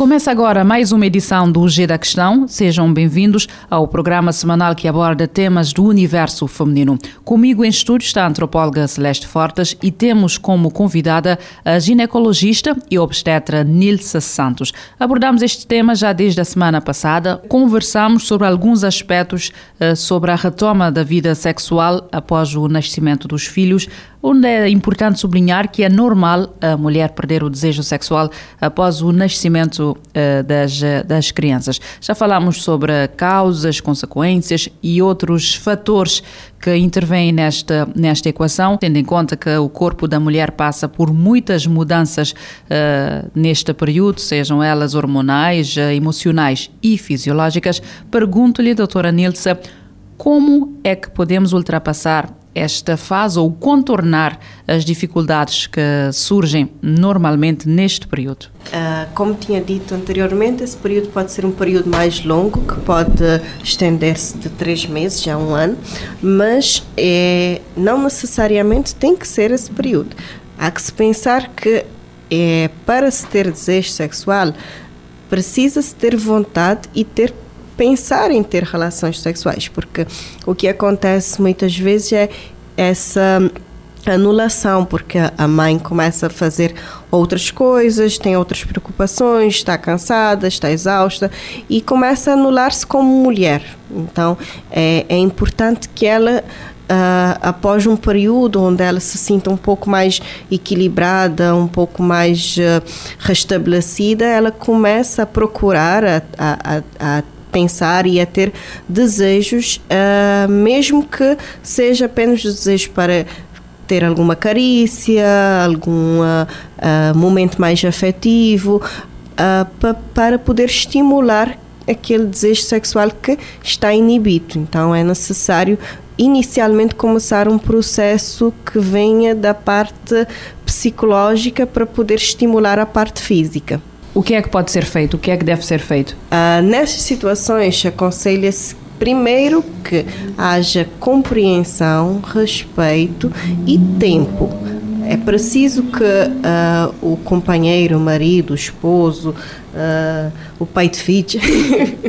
Começa agora mais uma edição do G da Questão. Sejam bem-vindos ao programa semanal que aborda temas do universo feminino. Comigo em estúdio está a antropóloga Celeste Fortes e temos como convidada a ginecologista e obstetra Nilsa Santos. Abordamos este tema já desde a semana passada. Conversamos sobre alguns aspectos uh, sobre a retoma da vida sexual após o nascimento dos filhos, onde é importante sublinhar que é normal a mulher perder o desejo sexual após o nascimento uh, das, das crianças. Já falámos sobre causas, consequências e outros fatores que intervêm nesta, nesta equação, tendo em conta que o corpo da mulher passa por muitas mudanças uh, neste período, sejam elas hormonais, emocionais e fisiológicas. Pergunto-lhe, doutora Nilce, como é que podemos ultrapassar esta fase ou contornar as dificuldades que surgem normalmente neste período? Uh, como tinha dito anteriormente, esse período pode ser um período mais longo, que pode estender-se de três meses a um ano, mas é, não necessariamente tem que ser esse período. Há que se pensar que é, para se ter desejo sexual, precisa-se ter vontade e ter pensar em ter relações sexuais, porque o que acontece muitas vezes é essa anulação, porque a mãe começa a fazer outras coisas, tem outras preocupações, está cansada, está exausta e começa a anular-se como mulher. Então é, é importante que ela Uh, após um período onde ela se sinta um pouco mais equilibrada, um pouco mais uh, restabelecida, ela começa a procurar, a, a, a pensar e a ter desejos, uh, mesmo que seja apenas desejos para ter alguma carícia, algum uh, momento mais afetivo, pa, para poder estimular aquele desejo sexual que está inibido. Então é necessário inicialmente começar um processo que venha da parte psicológica para poder estimular a parte física. O que é que pode ser feito? O que é que deve ser feito? Uh, nessas situações, aconselha-se primeiro que haja compreensão, respeito e tempo. É preciso que uh, o companheiro, o marido, o esposo, uh, o pai de filhos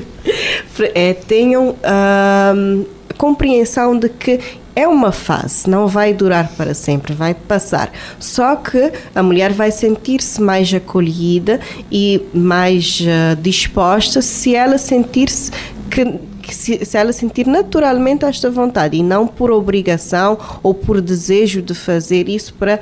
é, tenham uh, compreensão de que é uma fase, não vai durar para sempre, vai passar. Só que a mulher vai sentir-se mais acolhida e mais uh, disposta se ela sentir-se que, se, se, ela sentir naturalmente esta vontade e não por obrigação ou por desejo de fazer isso para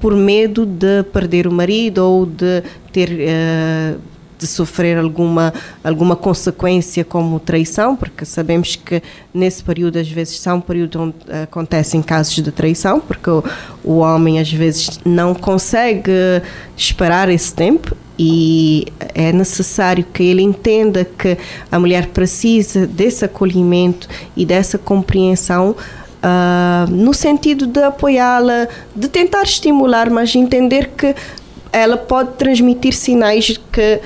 por medo de perder o marido ou de ter uh, de sofrer alguma, alguma consequência como traição, porque sabemos que nesse período às vezes são um período onde acontecem casos de traição, porque o, o homem às vezes não consegue esperar esse tempo e é necessário que ele entenda que a mulher precisa desse acolhimento e dessa compreensão uh, no sentido de apoiá-la, de tentar estimular, mas entender que ela pode transmitir sinais que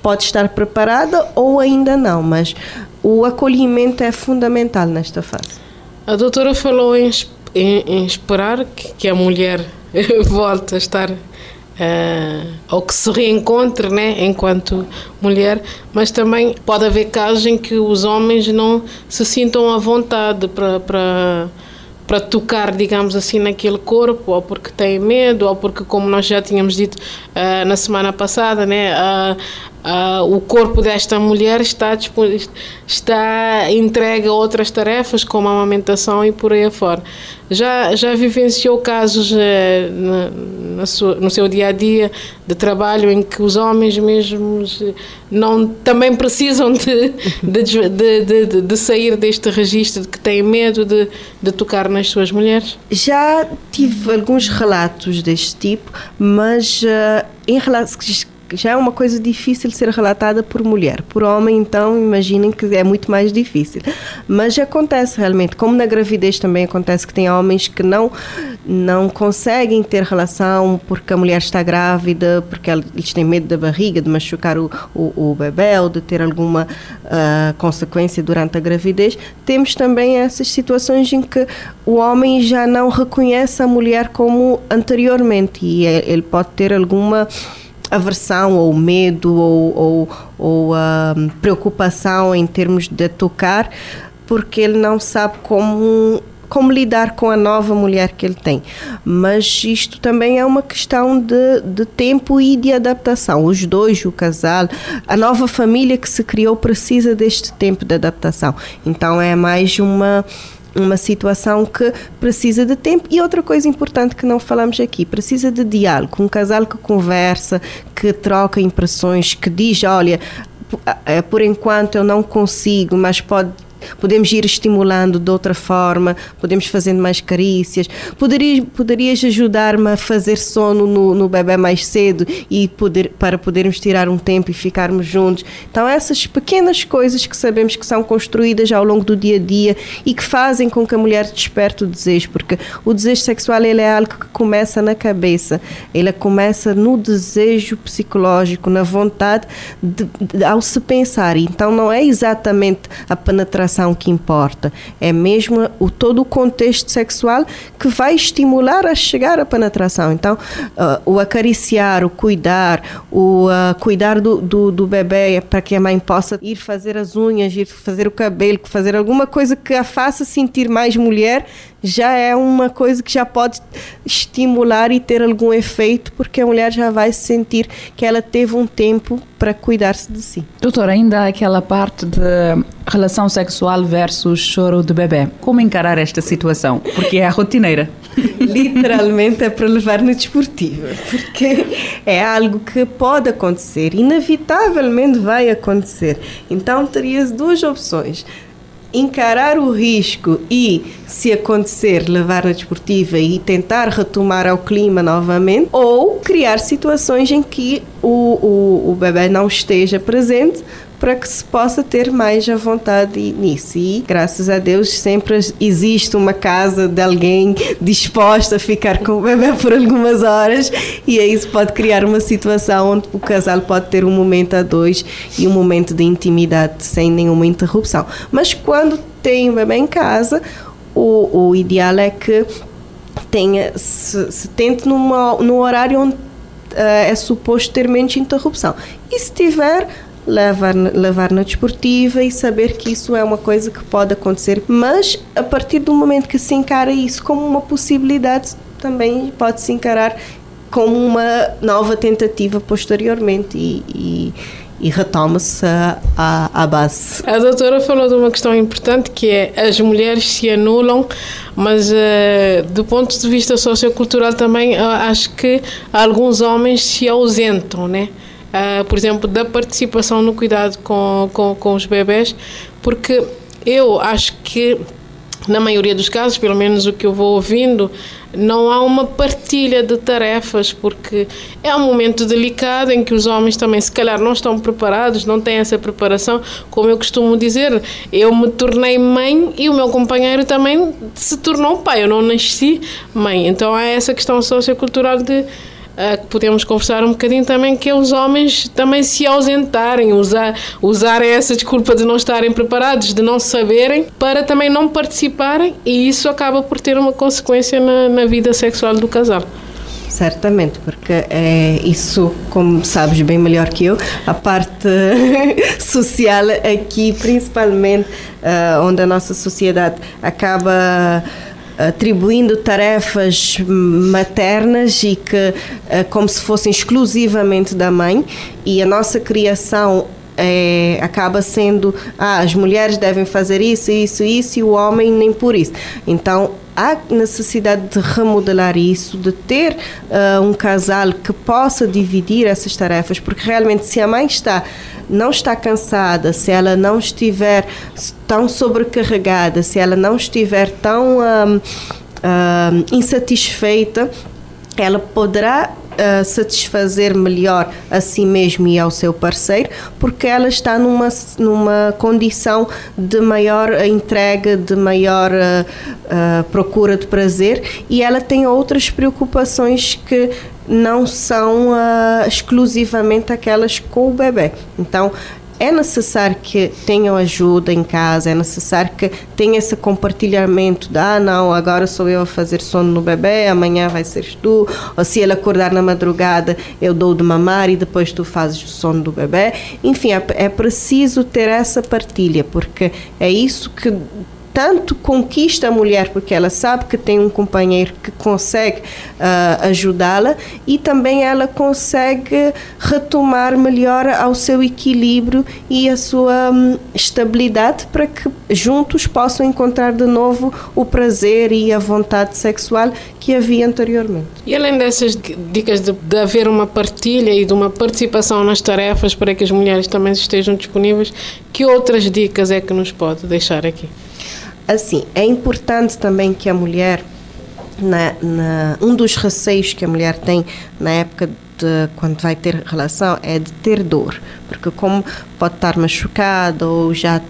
pode estar preparada ou ainda não, mas o acolhimento é fundamental nesta fase. A doutora falou em, em, em esperar que, que, a mulher volte a estar uh, ou que se reencontre né, enquanto mulher, mas também pode haver casos em que os homens não se sintam à vontade para, para tocar, digamos assim, naquele corpo, ou porque tem medo, ou porque, como nós já tínhamos dito uh, na semana passada, né, uh, uh, o corpo desta mulher está, está entregue a outras tarefas, como a amamentação e por aí afora. Já, já vivenciou casos eh, na, na no seu dia a dia de trabalho em que os homens mesmos não, também precisam de, de, de, de, de sair deste registro de que têm medo de, de tocar nas suas mulheres? Já tive alguns relatos deste tipo, mas uh, em relação já é uma coisa difícil ser relatada por mulher. Por homem, então, imaginem que é muito mais difícil. Mas acontece realmente, como na gravidez também acontece que tem homens que não, não conseguem ter relação porque a mulher está grávida, porque eles têm medo da barriga, de machucar o, o, o bebê ou de ter alguma uh, consequência durante a gravidez. Temos também essas situações em que o homem já não reconhece a mulher como anteriormente e ele pode ter alguma aversão ou medo ou, ou, ou uh, preocupação em termos de tocar, porque ele não sabe como como lidar com a nova mulher que ele tem. Mas isto também é uma questão de, de tempo e de adaptação. Os dois, o casal, a nova família que se criou precisa deste tempo de adaptação. Então é mais uma uma situação que precisa de tempo. E outra coisa importante que não falamos aqui, precisa de diálogo. Um casal que conversa, que troca impressões, que diz: olha, eh, por enquanto eu não consigo, mas pode podemos ir estimulando de outra forma, podemos fazendo mais carícias. Poderias, poderias ajudar-me a fazer sono no, no bebê mais cedo e poder, para podermos tirar um tempo e ficarmos juntos. Então, essas pequenas coisas que sabemos que são construídas ao longo do dia a dia e que fazem com que a mulher desperte o desejo, porque o desejo sexual ele é algo que começa na cabeça, ele começa no desejo psicológico, na vontade de, de, ao se pensar. Então, não é exatamente a penetração que importa, é mesmo o, todo o contexto sexual que vai estimular a chegar à penetração. Então, uh, o acariciar, o cuidar, o uh, cuidar do, do, do bebê para que a mãe possa ir fazer as unhas, ir fazer o cabelo, fazer alguma coisa que a faça sentir mais mulher, já é uma coisa que já pode estimular e ter algum efeito, porque a mulher já vai sentir que ela teve um tempo para cuidar-se de si. Doutor, ainda aquela parte de relação sexual versus choro de bebê. Como encarar esta situação? Porque é a rotineira. Literalmente é para levar na desportiva, porque é algo que pode acontecer, inevitavelmente vai acontecer. Então terias duas opções encarar o risco e, se acontecer, levar na desportiva e tentar retomar ao clima novamente, ou criar situações em que o, o, o bebê não esteja presente para que se possa ter mais a vontade nisso. E, graças a Deus, sempre existe uma casa de alguém disposta a ficar com o bebê por algumas horas e aí isso pode criar uma situação onde o casal pode ter um momento a dois e um momento de intimidade sem nenhuma interrupção. Mas quando tem o bebê em casa, o, o ideal é que tenha, se, se tente numa, num horário onde uh, é suposto ter menos interrupção. E se tiver, levar, levar na desportiva e saber que isso é uma coisa que pode acontecer, mas a partir do momento que se encara isso como uma possibilidade, também pode se encarar como uma nova tentativa posteriormente e, e, e retoma-se a, a, base. A doutora falou de uma questão importante que é as mulheres se anulam, mas uh, do ponto de vista sociocultural também uh, acho que alguns homens se ausentam, né? Uh, por exemplo, da participação no cuidado com, com, com os bebés, porque eu acho que, na maioria dos casos, pelo menos o que eu vou ouvindo, não há uma partilha de tarefas, porque é um momento delicado em que os homens também, se calhar, não estão preparados, não têm essa preparação. Como eu costumo dizer, eu me tornei mãe e o meu companheiro também se tornou pai. Eu não nasci mãe. Então há essa questão sociocultural de uh, podemos conversar um bocadinho também que é os homens também se ausentarem, usar, usarem essa desculpa de não estarem preparados, de não saberem, para também não participarem e isso acaba por ter uma consequência na, na vida sexual do casal. Certamente, porque é isso, como sabes bem melhor que eu, a parte social aqui, principalmente, uh, onde a nossa sociedade acaba atribuindo tarefas maternas e que eh, como se fossem exclusivamente da mãe e a nossa criação é, acaba sendo ah, as mulheres devem fazer isso, isso, isso e o homem nem por isso. Então há necessidade de remodelar isso, de ter uh, um casal que possa dividir essas tarefas, porque realmente se a mãe está não está cansada, se ela não estiver tão sobrecarregada, se ela não estiver tão um, um, insatisfeita, ela poderá uh, satisfazer melhor a si mesmo e ao seu parceiro, porque ela está numa, numa condição de maior entrega, de maior uh, procura de prazer e ela tem outras preocupações que não são exclusivamente aquelas com o bebê. Então, é necessário que tenham ajuda em casa, é necessário que tenha esse compartilhamento de, ah, não, agora sou eu a fazer sono no bebê, amanhã vai ser tu, ou se ele acordar na madrugada, eu dou de mamar e depois tu fazes o sono do bebê. Enfim, é, é preciso ter essa partilha, porque é isso que tanto conquista a mulher porque ela sabe que tem um companheiro que consegue uh, ajudá-la e também ela consegue retomar melhor ao seu equilíbrio e a sua um, estabilidade para que juntos possam encontrar de novo o prazer e a vontade sexual que havia anteriormente. E além dessas dicas de, de haver uma partilha e de uma participação nas tarefas para que as mulheres também estejam disponíveis, que outras dicas é que nos pode deixar aqui? Assim, é importante também que a mulher, na, na, um dos receios que a mulher tem na época de quando vai ter relação é de ter dor, porque como pode estar machucada ou já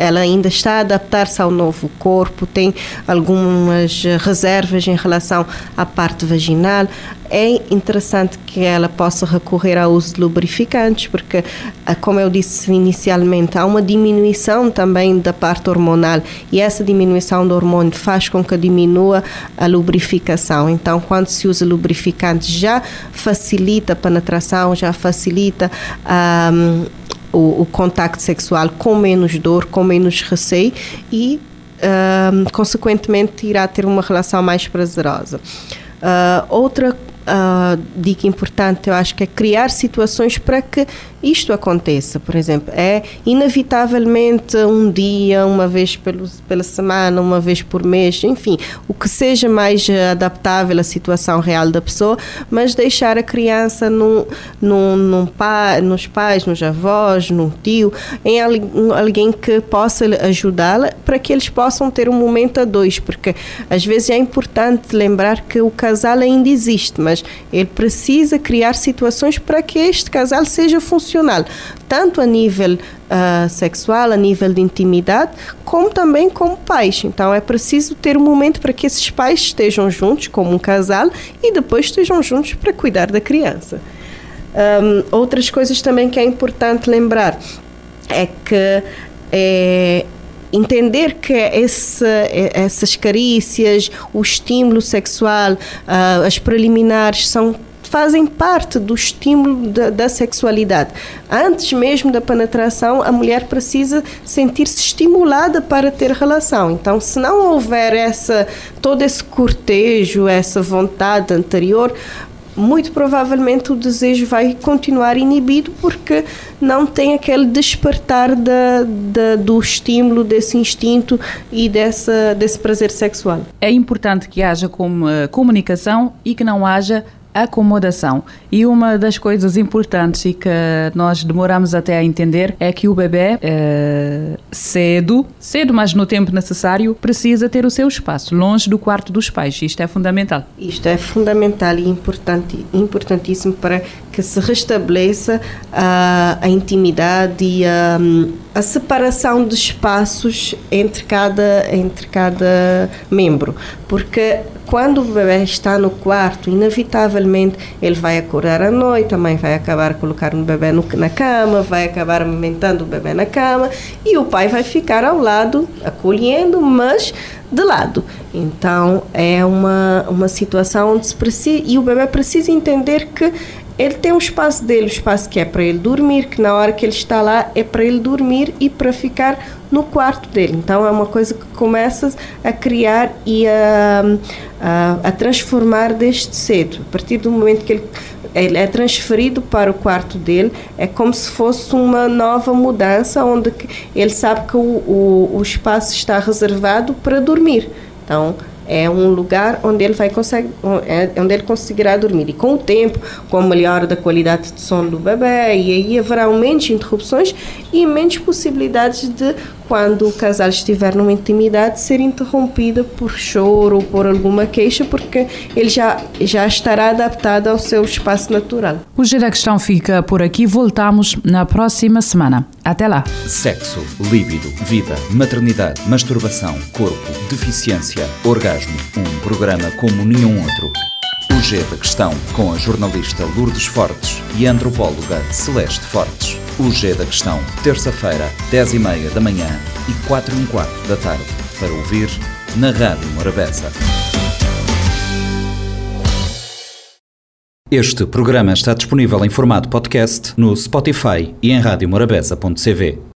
ela ainda está a adaptar-se ao novo corpo, tem algumas reservas em relação à parte vaginal. É interessante que ela possa recorrer ao uso de lubrificantes, porque, ah, como eu disse inicialmente, há uma diminuição também da parte hormonal e essa diminuição do hormônio faz com que diminua a lubrificação. Então, quando se usa lubrificante, já facilita a penetração, já facilita a. Um, o, o contacto sexual com menos dor, com menos receio e, uh, consequentemente, irá ter uma relação mais prazerosa. Uh, outra uh, dica importante, eu acho que é criar situações para que isto aconteça. Por exemplo, é inevitavelmente um dia, uma vez pelo, pela semana, uma vez por mês, enfim, o que seja mais adaptável à situação real da pessoa, mas deixar a criança num, num, num pai, nos pais, nos avós, num tio, em alguém que possa ajudá-la para que eles possam ter um momento a dois, porque às vezes é importante lembrar que o casal ainda existe, mas ele precisa criar situações para que este casal seja funcional tanto a nível uh, sexual, a nível de intimidade, como também como pais. Então é preciso ter um momento para que esses pais estejam juntos como um casal e depois estejam juntos para cuidar da criança. Um, outras coisas também que é importante lembrar é que é, entender que esse, essas carícias, o estímulo sexual, uh, as preliminares são fazem parte do estímulo da, da sexualidade. Antes mesmo da penetração, a mulher precisa sentir-se estimulada para ter relação. Então, se não houver essa todo esse cortejo, essa vontade anterior, muito provavelmente o desejo vai continuar inibido porque não tem aquele despertar da, da, do estímulo, desse instinto e dessa, desse prazer sexual. É importante que haja como, uh, comunicação e que não haja acomodação. E uma das coisas importantes e que nós demoramos até a entender é que o bebê é, cedo, cedo, mas no tempo necessário, precisa ter o seu espaço, longe do quarto dos pais. Isto é fundamental. Isto é fundamental e importante, importantíssimo para que se restabeleça a, a intimidade e a, a separação de espaços entre cada, entre cada membro. Porque quando o bebê está no quarto, inevitavelmente ele vai acordar à noite, a mãe vai acabar colocando o bebê no, na cama, vai acabar amamentando o bebê na cama e o pai vai ficar ao lado, acolhendo, mas de lado. Então é uma, uma situação onde se precisa, e o bebê precisa entender que ele tem um espaço dele, o espaço que é para ele dormir, que na hora que ele está lá é para ele dormir e para ficar no quarto dele. Então é uma coisa que começa a criar e a, a, a transformar desde cedo. A partir do momento que ele ele é transferido para o quarto dele, é como se fosse uma nova mudança, onde ele sabe que o, o, o espaço está reservado para dormir. Então, é um lugar onde ele vai conseguir, é, onde ele conseguirá dormir. E com o tempo, com a melhora da qualidade de sono do bebê, e aí haverá menos interrupções e menos possibilidades de quando o casal estiver numa intimidade, ser interrompida por choro ou por alguma queixa, porque ele já, já estará adaptado ao seu espaço natural. O Giro da Questão fica por aqui. Voltamos na próxima semana. Até lá. Sexo, líbido, vida, maternidade, masturbação, corpo, deficiência, orgasmo. Um programa como nenhum outro. O G da Questão, com a jornalista Lourdes Fortes e a antropóloga Celeste Fortes. O G da Questão, terça-feira, 10 e meia da manhã e 4 e um quarto da tarde. Para ouvir na Rádio Morabeza. Este programa está disponível em formato podcast no Spotify e em radiomorabeza.cv.